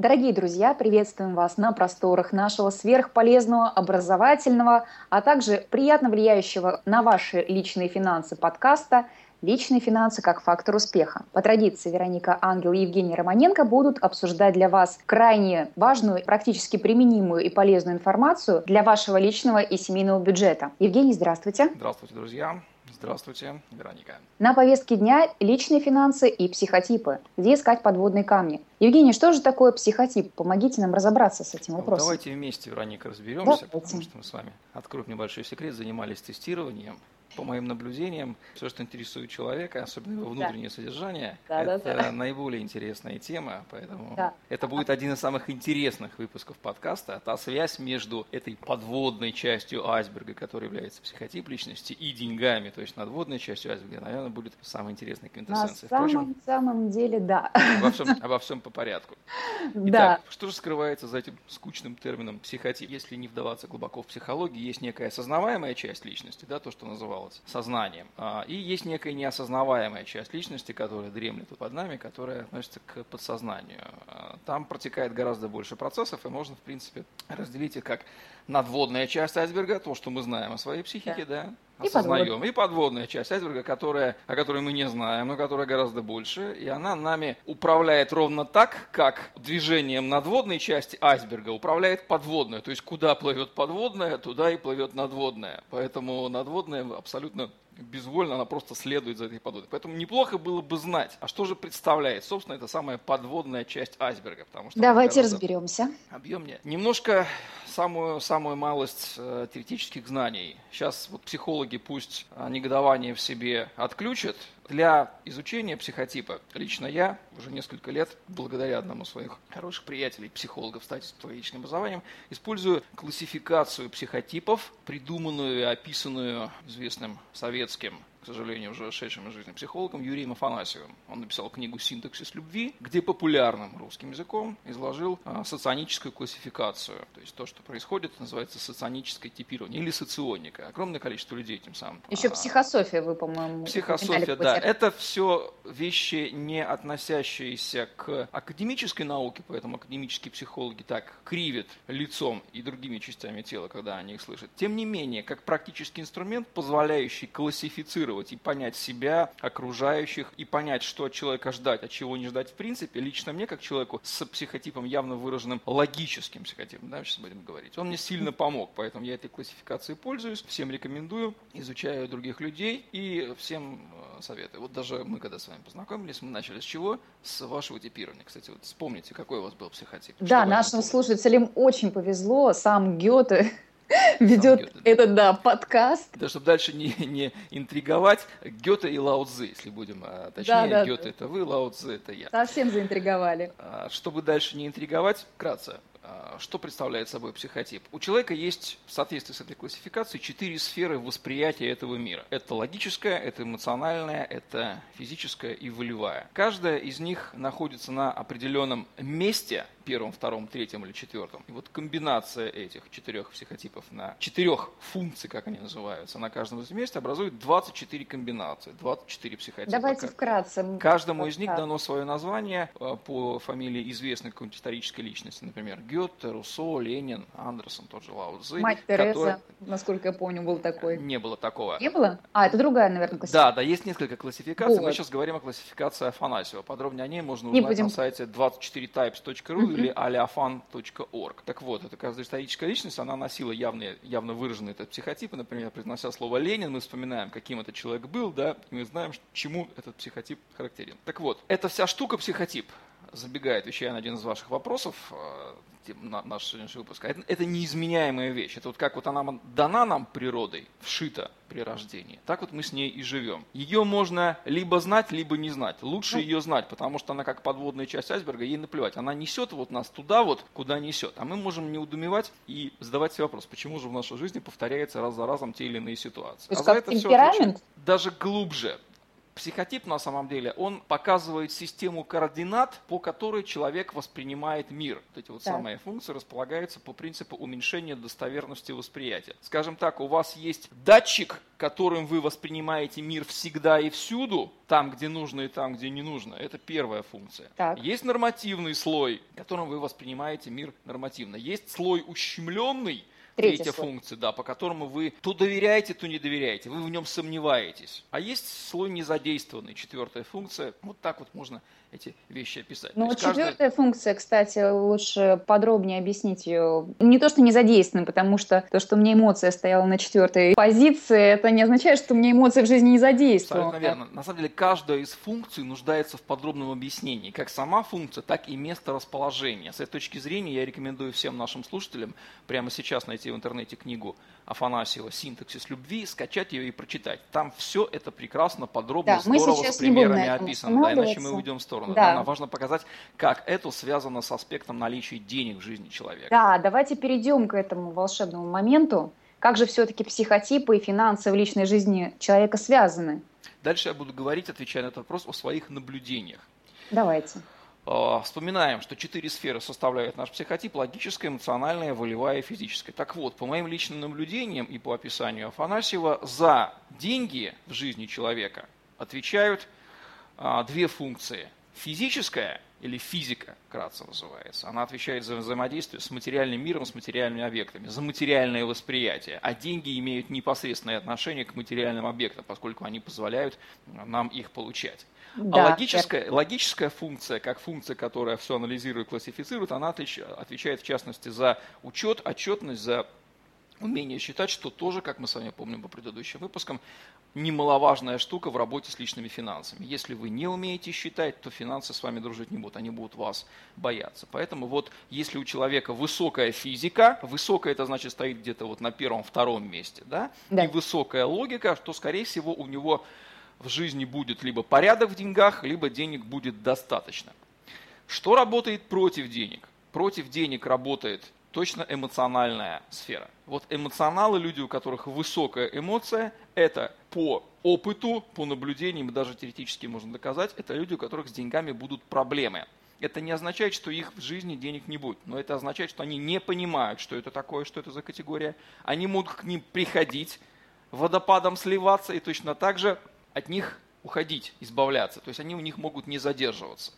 Дорогие друзья, приветствуем вас на просторах нашего сверхполезного, образовательного, а также приятно влияющего на ваши личные финансы подкаста «Личные финансы как фактор успеха». По традиции Вероника Ангел и Евгений Романенко будут обсуждать для вас крайне важную, практически применимую и полезную информацию для вашего личного и семейного бюджета. Евгений, здравствуйте. Здравствуйте, друзья. Здравствуйте, Вероника. На повестке дня личные финансы и психотипы. Где искать подводные камни? Евгений, что же такое психотип? Помогите нам разобраться с этим вопросом. Давайте вместе, Вероника, разберемся, Давайте. потому что мы с вами, откроем небольшой секрет, занимались тестированием по моим наблюдениям, все, что интересует человека, особенно его внутреннее да. содержание, да, это да, наиболее интересная тема, поэтому это будет один из самых интересных выпусков подкаста. Та связь между этой подводной частью айсберга, которая является психотип личности, и деньгами, то есть надводной частью айсберга, наверное, будет самой интересной квинтэссенцией. На самом, самом деле, да. Обо всем, обо всем по порядку. Итак, что же скрывается за этим скучным термином психотип? Если не вдаваться глубоко в психологию, есть некая осознаваемая часть личности, да, то, что называлось сознанием. А, и есть некая неосознаваемая часть личности, которая дремлет под нами, которая относится к подсознанию. А, там протекает гораздо больше процессов, и можно, в принципе, разделить их как надводная часть айсберга, то, что мы знаем о своей психике, да, да осознаем. И, и подводная часть айсберга, которая, о которой мы не знаем, но которая гораздо больше. И она нами управляет ровно так, как движением надводной части айсберга управляет подводная. То есть куда плывет подводная, туда и плывет надводная. Поэтому надводная абсолютно безвольно, она просто следует за этой подводной. Поэтому неплохо было бы знать, а что же представляет, собственно, это самая подводная часть айсберга. Потому что Давайте разберемся. Объемнее. Немножко самую, самую малость э, теоретических знаний. Сейчас вот психологи пусть э, негодование в себе отключат. Для изучения психотипа. Лично я уже несколько лет, благодаря одному из своих хороших приятелей, психологов, кстати, с психологическим образованием, использую классификацию психотипов, придуманную и описанную известным советским к сожалению, уже ушедшим из жизни психологом Юрием Афанасьевым. Он написал книгу «Синтаксис любви», где популярным русским языком изложил а, соционическую классификацию. То есть то, что происходит, называется соционическое типирование или соционика. Огромное количество людей тем самым. Еще а, психософия вы, по-моему, Психософия, да. Это все вещи, не относящиеся к академической науке, поэтому академические психологи так кривят лицом и другими частями тела, когда они их слышат. Тем не менее, как практический инструмент, позволяющий классифицировать анализировать и понять себя, окружающих, и понять, что от человека ждать, а чего не ждать в принципе, лично мне, как человеку с психотипом явно выраженным логическим психотипом, да, сейчас будем говорить, он мне сильно помог, поэтому я этой классификацией пользуюсь, всем рекомендую, изучаю других людей и всем э, советую. Вот даже мы, когда с вами познакомились, мы начали с чего? С вашего типирования. Кстати, вот вспомните, какой у вас был психотип. Да, нашим слушателям очень повезло, сам Гёте ведет этот, да, подкаст. Да, чтобы дальше не, не интриговать, Гёте и Лао Цзы, если будем а, точнее, да, да, Гёте это вы, Лао Цзы это я. Совсем заинтриговали. А, чтобы дальше не интриговать, вкратце, а, что представляет собой психотип? У человека есть, в соответствии с этой классификацией, четыре сферы восприятия этого мира. Это логическая, это эмоциональная, это физическая и волевая. Каждая из них находится на определенном месте первом, втором, третьем или четвертом. И вот комбинация этих четырех психотипов на четырех функций, как они называются, на каждом из мест образует 24 комбинации, 24 психотипа. Давайте вкратце. Каждому из них дано свое название э, по фамилии известной какой-нибудь исторической личности. Например, Гёте, Руссо, Ленин, Андерсон, тот же Лао Цзы. Мать Тереза, который... насколько я помню, был такой. Не было такого. Не было? А, это другая, наверное, классификация. Да, да, есть несколько классификаций. Вот. Мы сейчас говорим о классификации Афанасьева. Подробнее о ней можно узнать будем... на сайте 24types.ru угу. Или aliafan.org. Так вот, эта историческая личность, она носила явные, явно выраженный этот психотип. Например, произнося слово Ленин, мы вспоминаем, каким этот человек был, да, и мы знаем, чему этот психотип характерен. Так вот, эта вся штука психотип, забегает, отвечая на один из ваших вопросов, э, наш сегодняшний выпуск, это, это неизменяемая вещь. Это вот как вот она дана нам природой, вшита при рождении, так вот мы с ней и живем. Ее можно либо знать, либо не знать. Лучше ну. ее знать, потому что она как подводная часть айсберга, ей наплевать. Она несет вот нас туда вот, куда несет. А мы можем не удумевать и задавать себе вопрос, почему же в нашей жизни повторяется раз за разом те или иные ситуации. То есть а как темперамент? Даже глубже Психотип на самом деле, он показывает систему координат, по которой человек воспринимает мир. Вот эти вот так. самые функции располагаются по принципу уменьшения достоверности восприятия. Скажем так, у вас есть датчик, которым вы воспринимаете мир всегда и всюду, там, где нужно и там, где не нужно. Это первая функция. Так. Есть нормативный слой, которым вы воспринимаете мир нормативно. Есть слой ущемленный, Третья, Третья функция, да, по которому вы то доверяете, то не доверяете, вы в нем сомневаетесь. А есть слой незадействованный, четвертая функция. Вот так вот можно эти вещи описать. Ну, вот четвертая каждый... функция, кстати, лучше подробнее объяснить ее. Не то, что не задействованы, потому что то, что у меня эмоция стояла на четвертой позиции, это не означает, что у меня эмоции в жизни не задействованы. Абсолютно верно. На самом деле, каждая из функций нуждается в подробном объяснении. Как сама функция, так и место расположения. С этой точки зрения я рекомендую всем нашим слушателям прямо сейчас найти в интернете книгу Афанасьева «Синтаксис любви», скачать ее и прочитать. Там все это прекрасно, подробно, да, здорово, с примерами описано. Да, иначе мы уйдем в сторону сторону. Да. Нам важно показать, как это связано с аспектом наличия денег в жизни человека. Да, давайте перейдем к этому волшебному моменту. Как же все-таки психотипы и финансы в личной жизни человека связаны? Дальше я буду говорить, отвечая на этот вопрос, о своих наблюдениях. Давайте. А, вспоминаем, что четыре сферы составляют наш психотип – логическая, эмоциональная, волевая и физическая. Так вот, по моим личным наблюдениям и по описанию Афанасьева, за деньги в жизни человека отвечают а, две функции – Физическая или физика, кратко называется, она отвечает за взаимодействие с материальным миром, с материальными объектами, за материальное восприятие. А деньги имеют непосредственное отношение к материальным объектам, поскольку они позволяют нам их получать. А да, а логическая, логическая функция, как функция, которая все анализирует, классифицирует, она отвечает в частности за учет, отчетность, за умение считать, что тоже, как мы с вами помним по предыдущим выпускам, немаловажная штука в работе с личными финансами. Если вы не умеете считать, то финансы с вами дружить не будут, они будут вас бояться. Поэтому вот если у человека высокая физика, высокая это значит стоит где-то вот на первом-втором месте, да? да, и высокая логика, то скорее всего у него в жизни будет либо порядок в деньгах, либо денег будет достаточно. Что работает против денег? Против денег работает точно эмоциональная сфера. Вот эмоционалы, люди, у которых высокая эмоция, это по опыту, по наблюдениям, даже теоретически можно доказать, это люди, у которых с деньгами будут проблемы. Это не означает, что их в жизни денег не будет, но это означает, что они не понимают, что это такое, что это за категория. Они могут к ним приходить, водопадом сливаться и точно так же от них уходить, избавляться. То есть они у них могут не задерживаться.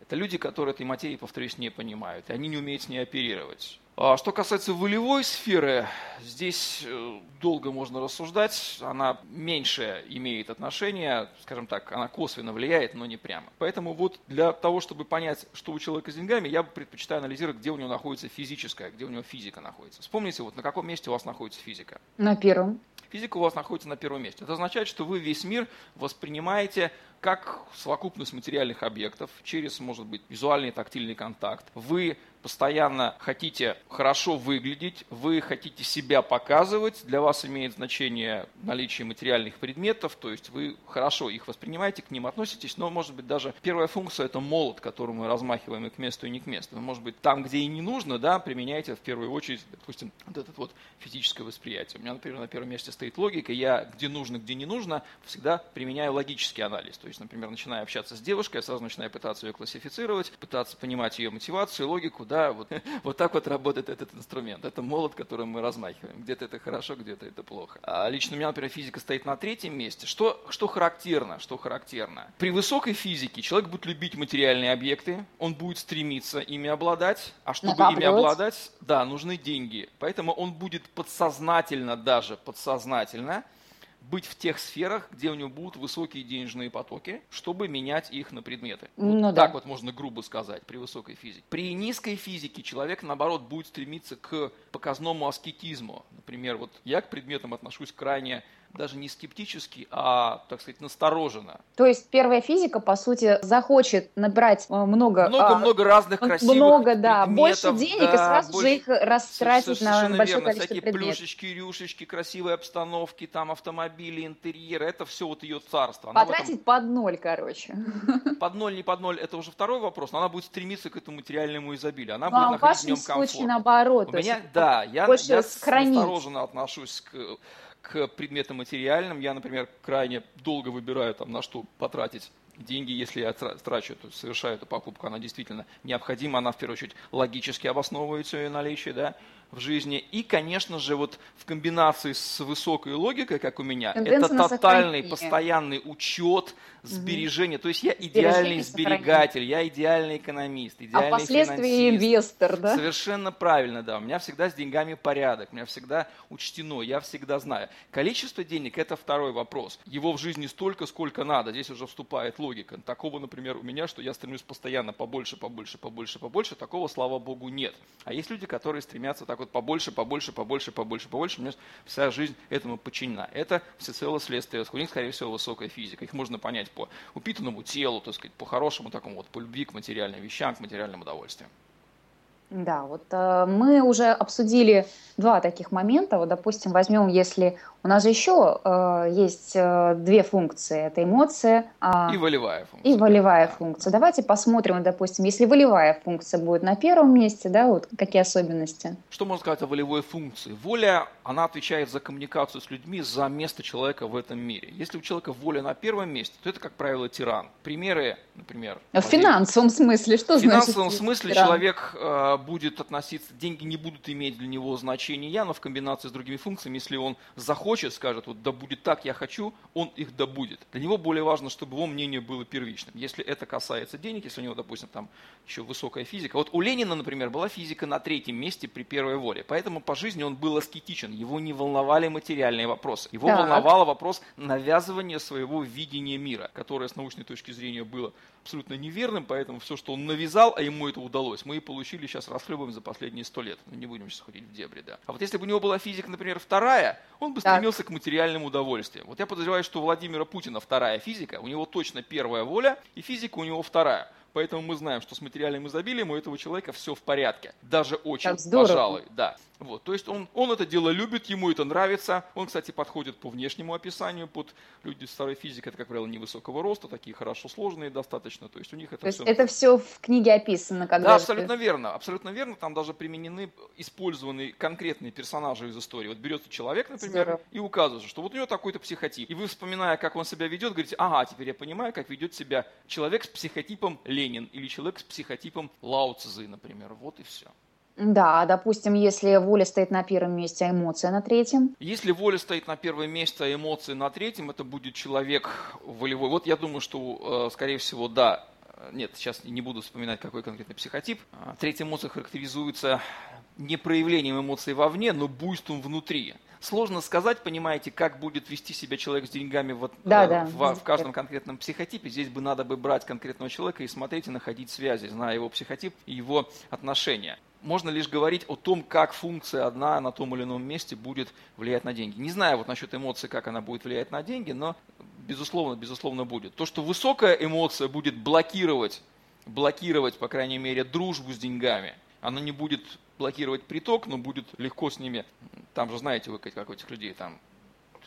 Это люди, которые этой материи, повторюсь, не понимают, и они не умеют с ней оперировать. А что касается волевой сферы, здесь э, долго можно рассуждать. Она меньше имеет отношение, скажем так, она косвенно влияет, но не прямо. Поэтому вот для того, чтобы понять, что у человека с деньгами, я предпочитаю анализировать, где у него находится физическая, где у него физика находится. Вспомните, вот на каком месте у вас находится физика? На первом. Физика у вас находится на первом месте. Это означает, что вы весь мир воспринимаете как совокупность материальных объектов через, может быть, визуальный тактильный контакт. Вы постоянно хотите хорошо выглядеть, вы хотите себя показывать, для вас имеет значение наличие материальных предметов, то есть вы хорошо их воспринимаете, к ним относитесь, но, может быть, даже первая функция – это молот, которым мы размахиваем и к месту, и не к месту. может быть, там, где и не нужно, да, применяйте в первую очередь, допустим, вот это вот физическое восприятие. У меня, например, на первом месте стоит логика, я где нужно, где не нужно, всегда применяю логический анализ. То есть, например, начиная общаться с девушкой, я сразу начинаю пытаться ее классифицировать, пытаться понимать ее мотивацию, логику, да, вот, вот так вот работает этот инструмент. Это молот, которым мы размахиваем. Где-то это хорошо, где-то это плохо. А лично у меня, например, физика стоит на третьем месте. Что, что характерно? Что характерно? При высокой физике человек будет любить материальные объекты, он будет стремиться ими обладать, а чтобы Накапливать. ими обладать, да, нужны деньги. Поэтому он будет подсознательно даже, подсознательно быть в тех сферах, где у него будут высокие денежные потоки, чтобы менять их на предметы. Ну, вот да. Так вот можно грубо сказать при высокой физике. При низкой физике человек, наоборот, будет стремиться к показному аскетизму. Например, вот я к предметам отношусь крайне даже не скептически, а, так сказать, настороженно. То есть первая физика, по сути, захочет набрать э, много... Много-много а, разных красивых Много, да, больше денег да, и сразу больше, же их растратить на большое верно, количество всякие предметов. плюшечки, рюшечки, красивые обстановки, там автомобили, интерьеры, это все вот ее царство. Она Потратить этом... под ноль, короче. Под ноль, не под ноль, это уже второй вопрос, но она будет стремиться к этому материальному изобилию. Она ну, будет а находить в нем комфорт. наоборот. У меня, да, я, я настороженно отношусь к к предметам материальным. Я, например, крайне долго выбираю, там, на что потратить деньги, если я трачу, то совершаю эту покупку, она действительно необходима, она в первую очередь логически обосновывается ее наличие, да, в жизни. И, конечно же, вот в комбинации с высокой логикой, как у меня, Тенденция это тотальный, постоянный учет, сбережения. Угу. То есть я идеальный сберегатель, я идеальный экономист, а идеальный А впоследствии инвестор, да? Совершенно правильно, да. У меня всегда с деньгами порядок, у меня всегда учтено, я всегда знаю. Количество денег – это второй вопрос. Его в жизни столько, сколько надо. Здесь уже вступает логика. Такого, например, у меня, что я стремлюсь постоянно побольше, побольше, побольше, побольше. Такого, слава богу, нет. А есть люди, которые стремятся так вот побольше, побольше, побольше, побольше, побольше. У меня вся жизнь этому подчинена. Это всецело следствие. У скорее всего, высокая физика. Их можно понять по упитанному телу, так сказать, по хорошему такому вот, по любви к материальным вещам, к материальным удовольствиям. Да, вот э, мы уже обсудили два таких момента. Вот, допустим, возьмем, если у нас же еще э, есть э, две функции. Это эмоция. Э, и волевая функция. И волевая да. функция. Давайте посмотрим, допустим, если волевая функция будет на первом месте, да, вот какие особенности? Что можно сказать о волевой функции? Воля, она отвечает за коммуникацию с людьми, за место человека в этом мире. Если у человека воля на первом месте, то это, как правило, тиран. Примеры, например... В финансовом смысле, что значит? В финансовом смысле тиран? человек э, будет относиться, деньги не будут иметь для него значения, но в комбинации с другими функциями, если он захочет, скажет, вот да будет так, я хочу, он их добудет. Для него более важно, чтобы его мнение было первичным. Если это касается денег, если у него, допустим, там еще высокая физика. Вот у Ленина, например, была физика на третьем месте при первой воле, поэтому по жизни он был аскетичен, его не волновали материальные вопросы. Его так. волновал вопрос навязывания своего видения мира, которое с научной точки зрения было абсолютно неверным, поэтому все, что он навязал, а ему это удалось, мы и получили сейчас расхлебываем за последние сто лет. Ну, не будем сейчас ходить в дебри, да. А вот если бы у него была физика, например, вторая, он бы стремился так. к материальным удовольствиям. Вот я подозреваю, что у Владимира Путина вторая физика, у него точно первая воля, и физика у него вторая. Поэтому мы знаем, что с материальным изобилием у этого человека все в порядке. Даже очень, пожалуй, да. Вот, то есть он, он это дело любит, ему это нравится. Он, кстати, подходит по внешнему описанию под люди старой физики, это, как правило, невысокого роста, такие хорошо сложные достаточно. То есть у них это то все... это все в книге описано? Когда да, абсолютно верно. Абсолютно верно. Там даже применены, использованы конкретные персонажи из истории. Вот берется человек, например, Здорово. и указывается, что вот у него такой-то психотип. И вы, вспоминая, как он себя ведет, говорите, ага, теперь я понимаю, как ведет себя человек с психотипом Ленин или человек с психотипом Лао Цзы, например. Вот и все. Да, допустим, если воля стоит на первом месте, а эмоция на третьем. Если воля стоит на первом месте, а эмоции на третьем, это будет человек волевой. Вот я думаю, что, э, скорее всего, да. Нет, сейчас не буду вспоминать, какой конкретный психотип. Третья эмоция характеризуется не проявлением эмоций вовне, но буйством внутри. Сложно сказать, понимаете, как будет вести себя человек с деньгами вот, да, э, да. В, в каждом конкретном психотипе. Здесь бы надо бы брать конкретного человека и смотреть и находить связи, зная его психотип и его отношения можно лишь говорить о том, как функция одна на том или ином месте будет влиять на деньги. Не знаю вот насчет эмоций, как она будет влиять на деньги, но безусловно, безусловно будет. То, что высокая эмоция будет блокировать, блокировать, по крайней мере, дружбу с деньгами, она не будет блокировать приток, но будет легко с ними, там же знаете вы, как у этих людей, там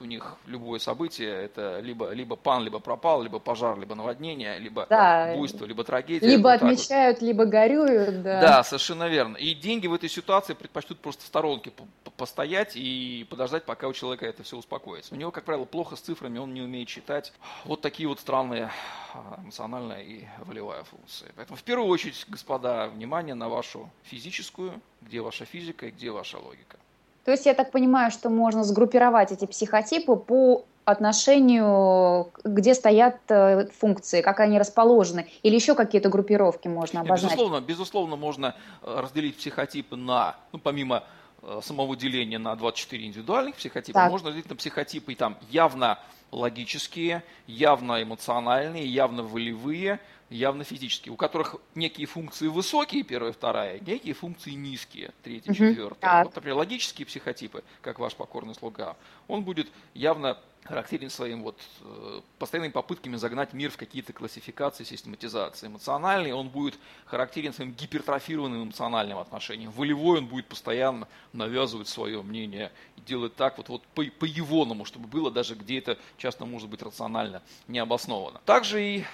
у них любое событие это либо, либо пан, либо пропал, либо пожар, либо наводнение, либо да. буйство, либо трагедия. Либо вот отмечают, вот. либо горюют. Да. да, совершенно верно. И деньги в этой ситуации предпочтут просто в сторонке постоять и подождать, пока у человека это все успокоится. У него, как правило, плохо с цифрами, он не умеет читать. Вот такие вот странные а, эмоциональная и волевая функция. Поэтому в первую очередь, господа, внимание на вашу физическую, где ваша физика и где ваша логика. То есть я так понимаю, что можно сгруппировать эти психотипы по отношению, где стоят э, функции, как они расположены, или еще какие-то группировки можно обозначить? Безусловно, безусловно, можно э, разделить психотипы на, ну, помимо э, самого деления на 24 индивидуальных психотипа, так. можно разделить на психотипы там явно логические, явно эмоциональные, явно волевые, явно физические, у которых некие функции высокие, первая, вторая, некие функции низкие, третья, четвертая. Вот, например, логические психотипы, как ваш покорный слуга, он будет явно характерен своим вот э, постоянными попытками загнать мир в какие-то классификации, систематизации. Эмоциональный он будет характерен своим гипертрофированным эмоциональным отношением. Волевой он будет постоянно навязывать свое мнение и делать так вот, вот по, по-егоному, чтобы было даже где это часто может быть рационально не обосновано. Также и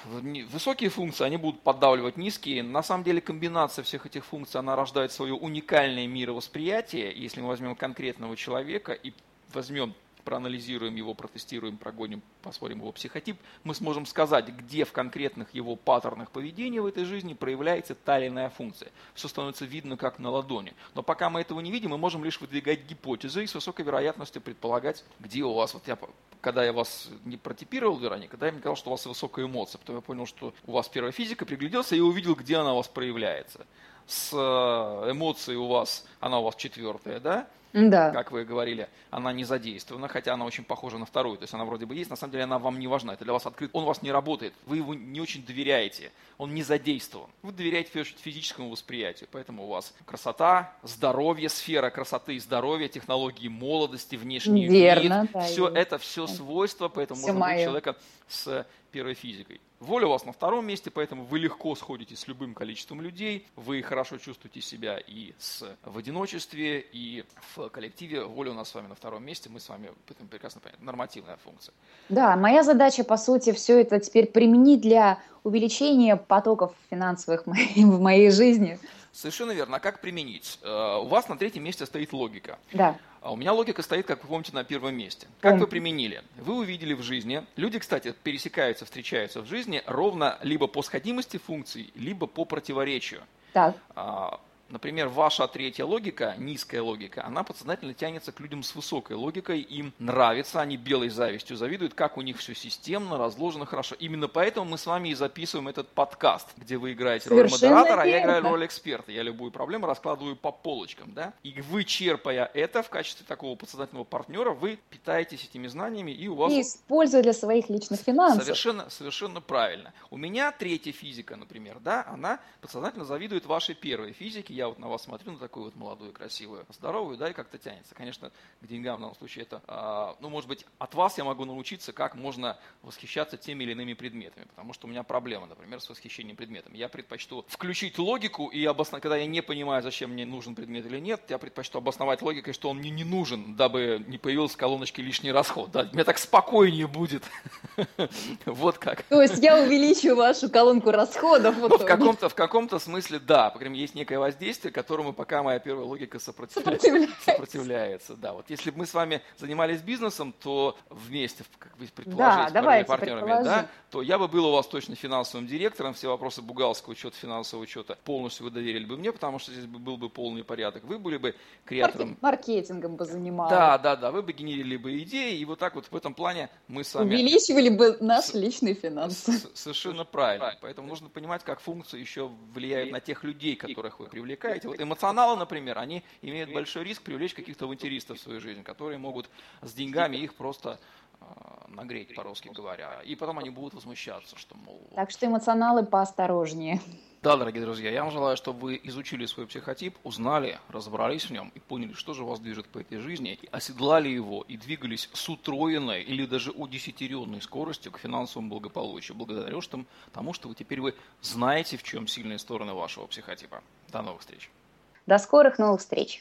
высокие функции, они будут поддавливать низкие. На самом деле комбинация всех этих функций, она рождает свое уникальное мировосприятие. Если мы возьмем конкретного человека и возьмем проанализируем его, протестируем, прогоним, посмотрим его психотип, мы сможем сказать, где в конкретных его паттернах поведения в этой жизни проявляется та или иная функция. Все становится видно как на ладони. Но пока мы этого не видим, мы можем лишь выдвигать гипотезы и с высокой вероятностью предполагать, где у вас, вот я когда я вас не протипировал, Вероника, да, я мне сказал, что у вас высокая эмоция. Потом я понял, что у вас первая физика, пригляделся и увидел, где она у вас проявляется. С э, эмоцией у вас, она у вас четвертая, да? Да. как вы говорили, она не задействована, хотя она очень похожа на вторую. То есть она вроде бы есть, на самом деле она вам не важна. Это для вас открыт. Он у вас не работает. Вы его не очень доверяете. Он не задействован. Вы доверяете физическому восприятию. Поэтому у вас красота, здоровье, сфера красоты и здоровья, технологии молодости, внешний Верно, вид. Да, все это все свойства, поэтому все можно быть человека с первой физикой. Воля у вас на втором месте, поэтому вы легко сходите с любым количеством людей, вы хорошо чувствуете себя и с, в одиночестве, и в коллективе. Воля у нас с вами на втором месте, мы с вами будем прекрасно понять. Нормативная функция. Да, моя задача, по сути, все это теперь применить для увеличения потоков финансовых в моей жизни. Совершенно верно. А как применить? Э, у вас на третьем месте стоит логика. Да. А у меня логика стоит, как вы помните, на первом месте. Как вы применили? Вы увидели в жизни, люди, кстати, пересекаются, встречаются в жизни ровно либо по сходимости функций, либо по противоречию. Так. Например, ваша третья логика, низкая логика, она подсознательно тянется к людям с высокой логикой, им нравится, они белой завистью завидуют, как у них все системно, разложено хорошо. Именно поэтому мы с вами и записываем этот подкаст, где вы играете Совершенно роль модератора, верно. а я играю роль эксперта. Я любую проблему раскладываю по полочкам. Да? И вы, черпая это в качестве такого подсознательного партнера, вы питаетесь этими знаниями, и у вас... И используя для своих личных финансов. Совершенно, совершенно правильно. У меня третья физика, например, да, она подсознательно завидует вашей первой физике, я вот на вас смотрю, на такую вот молодую, красивую, здоровую, да, и как-то тянется. Конечно, к деньгам в данном случае это, а, ну, может быть, от вас я могу научиться, как можно восхищаться теми или иными предметами, потому что у меня проблема, например, с восхищением предметами. Я предпочту включить логику и обосновать, когда я не понимаю, зачем мне нужен предмет или нет, я предпочту обосновать логикой, что он мне не нужен, дабы не появился в колоночке лишний расход. Да, мне так спокойнее будет. Вот как. То есть я увеличу вашу колонку расходов. Ну, в каком-то в каком-то смысле, да. По крайней мере, есть некое воздействие, действие, которому пока моя первая логика сопротивляется. сопротивляется. сопротивляется да. Вот если бы мы с вами занимались бизнесом, то вместе, как вы предположите, да, партнерами, да, то я бы был у вас точно финансовым директором, все вопросы бухгалтерского учета, финансового учета полностью вы доверили бы мне, потому что здесь был бы полный порядок. Вы были бы креатором. Маркетингом бы занимались. Да, да, да. Вы бы генерили бы идеи, и вот так вот в этом плане мы с вами... Увеличивали бы наши личные финансы. Совершенно правильно. Поэтому нужно понимать, как функция еще влияет на тех людей, которых вы привлекаете привлекаете. Вот эмоционалы, например, они имеют большой риск привлечь каких-то авантюристов в свою жизнь, которые могут с деньгами их просто нагреть, по-русски говоря. И потом они будут возмущаться, что, мол... Так что эмоционалы поосторожнее. Да, дорогие друзья, я вам желаю, чтобы вы изучили свой психотип, узнали, разобрались в нем и поняли, что же вас движет по этой жизни, и оседлали его и двигались с утроенной или даже удесятеренной скоростью к финансовому благополучию, благодаря тому, что вы теперь вы знаете, в чем сильные стороны вашего психотипа. До новых встреч. До скорых новых встреч.